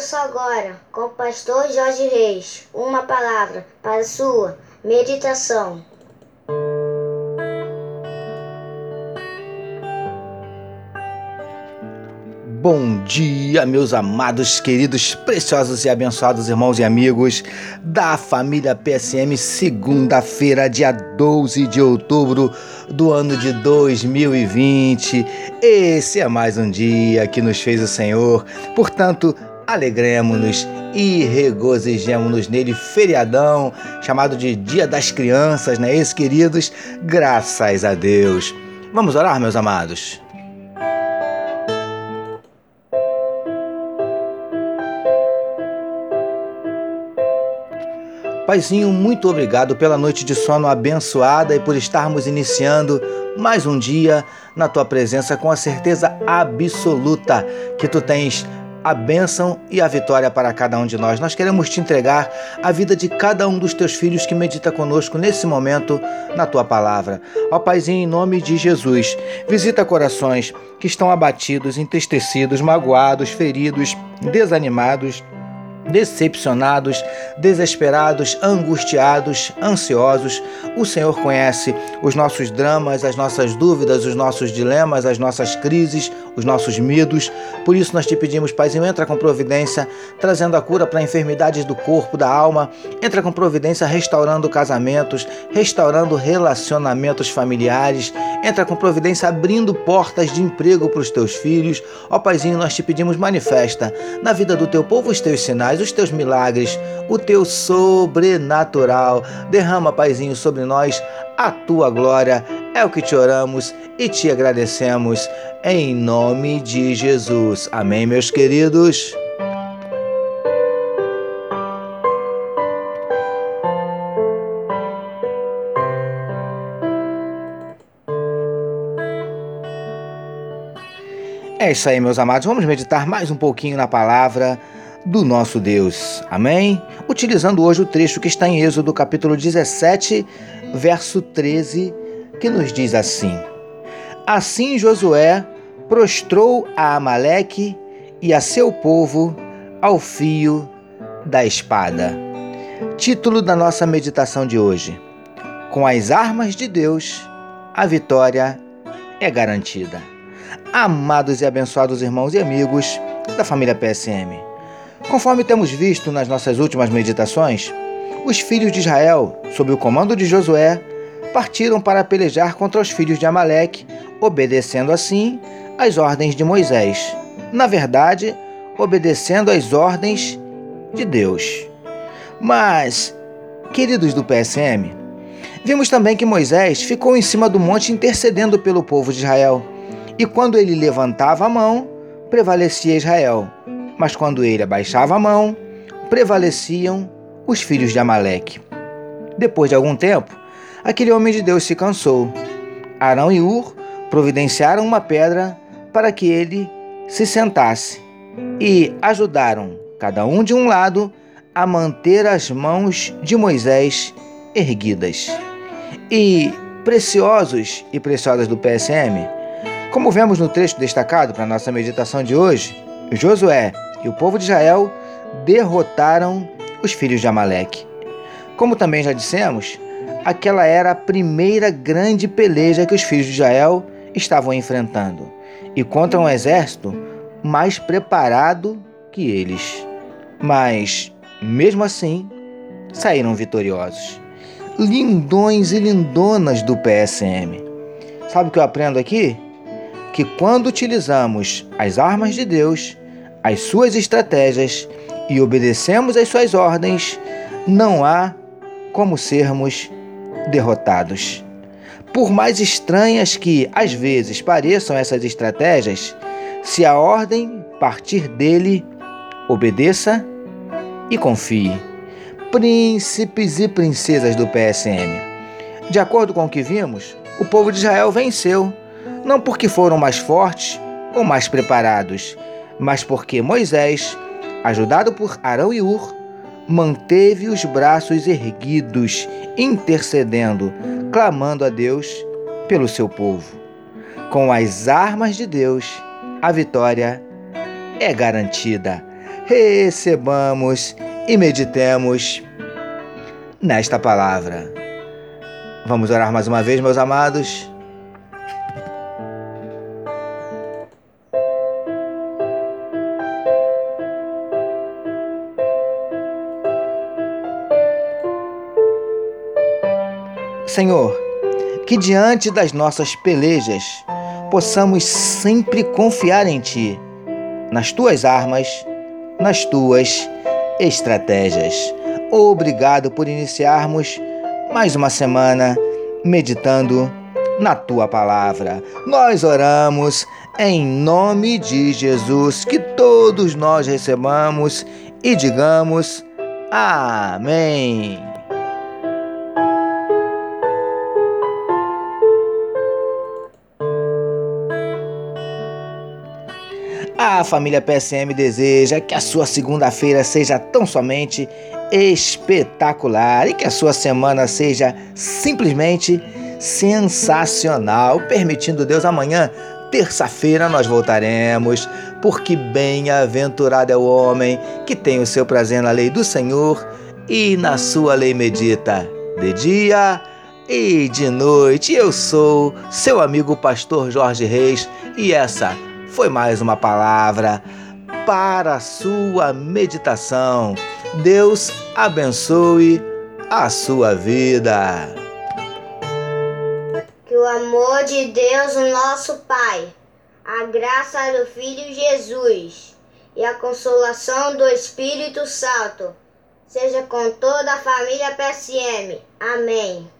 Ouça agora, com o pastor Jorge Reis, uma palavra para sua meditação. Bom dia, meus amados, queridos, preciosos e abençoados irmãos e amigos da família PSM, segunda-feira, dia 12 de outubro do ano de 2020. Esse é mais um dia que nos fez o Senhor, portanto, alegremos-nos e regozijemos-nos nele, feriadão, chamado de Dia das Crianças, não é isso, queridos? Graças a Deus. Vamos orar, meus amados. Paizinho, muito obrigado pela noite de sono abençoada e por estarmos iniciando mais um dia na tua presença com a certeza absoluta que tu tens a bênção e a vitória para cada um de nós. Nós queremos te entregar a vida de cada um dos teus filhos que medita conosco nesse momento na tua palavra. Ó Paizinho, em nome de Jesus, visita corações que estão abatidos, entristecidos, magoados, feridos, desanimados decepcionados, desesperados, angustiados, ansiosos. O Senhor conhece os nossos dramas, as nossas dúvidas, os nossos dilemas, as nossas crises, os nossos medos. Por isso nós te pedimos, Paizinho, entra com providência, trazendo a cura para enfermidades do corpo, da alma. Entra com providência restaurando casamentos, restaurando relacionamentos familiares. Entra com providência abrindo portas de emprego para os teus filhos. Ó Paizinho, nós te pedimos, manifesta na vida do teu povo os teus sinais os teus milagres, o teu sobrenatural. Derrama, Paizinho, sobre nós a tua glória. É o que te oramos e te agradecemos em nome de Jesus. Amém, meus queridos. É isso aí, meus amados. Vamos meditar mais um pouquinho na palavra do nosso Deus. Amém? Utilizando hoje o trecho que está em Êxodo, capítulo 17, verso 13, que nos diz assim: Assim Josué prostrou a Amaleque e a seu povo ao fio da espada. Título da nossa meditação de hoje: Com as armas de Deus, a vitória é garantida. Amados e abençoados irmãos e amigos da família PSM. Conforme temos visto nas nossas últimas meditações, os filhos de Israel, sob o comando de Josué, partiram para pelejar contra os filhos de Amaleque, obedecendo assim às ordens de Moisés. Na verdade, obedecendo às ordens de Deus. Mas, queridos do PSM, vimos também que Moisés ficou em cima do monte intercedendo pelo povo de Israel. E quando ele levantava a mão, prevalecia Israel mas quando ele abaixava a mão, prevaleciam os filhos de Amaleque. Depois de algum tempo, aquele homem de Deus se cansou. Arão e Ur providenciaram uma pedra para que ele se sentasse e ajudaram, cada um de um lado, a manter as mãos de Moisés erguidas. E preciosos e preciosas do PSM, como vemos no trecho destacado para nossa meditação de hoje, Josué e o povo de Israel derrotaram os filhos de Amaleque. Como também já dissemos, aquela era a primeira grande peleja que os filhos de Israel estavam enfrentando e contra um exército mais preparado que eles. Mas, mesmo assim, saíram vitoriosos. Lindões e lindonas do PSM. Sabe o que eu aprendo aqui? Que quando utilizamos as armas de Deus, as suas estratégias e obedecemos às suas ordens, não há como sermos derrotados. Por mais estranhas que às vezes pareçam essas estratégias, se a ordem partir dele, obedeça e confie. Príncipes e princesas do PSM. De acordo com o que vimos, o povo de Israel venceu, não porque foram mais fortes ou mais preparados, mas porque Moisés, ajudado por Arão e Ur, manteve os braços erguidos, intercedendo, clamando a Deus pelo seu povo. Com as armas de Deus, a vitória é garantida. recebamos e meditemos nesta palavra. Vamos orar mais uma vez, meus amados. Senhor, que diante das nossas pelejas possamos sempre confiar em Ti, nas Tuas armas, nas Tuas estratégias. Obrigado por iniciarmos mais uma semana meditando na Tua palavra. Nós oramos em nome de Jesus, que todos nós recebamos e digamos Amém. A família PSM deseja que a sua segunda-feira seja tão somente espetacular e que a sua semana seja simplesmente sensacional. Permitindo Deus, amanhã, terça-feira, nós voltaremos, porque bem-aventurado é o homem que tem o seu prazer na lei do Senhor e na sua lei medita de dia e de noite. Eu sou seu amigo pastor Jorge Reis e essa foi mais uma palavra para a sua meditação. Deus abençoe a sua vida. Que o amor de Deus, nosso Pai, a graça do Filho Jesus e a consolação do Espírito Santo seja com toda a família PSM. Amém.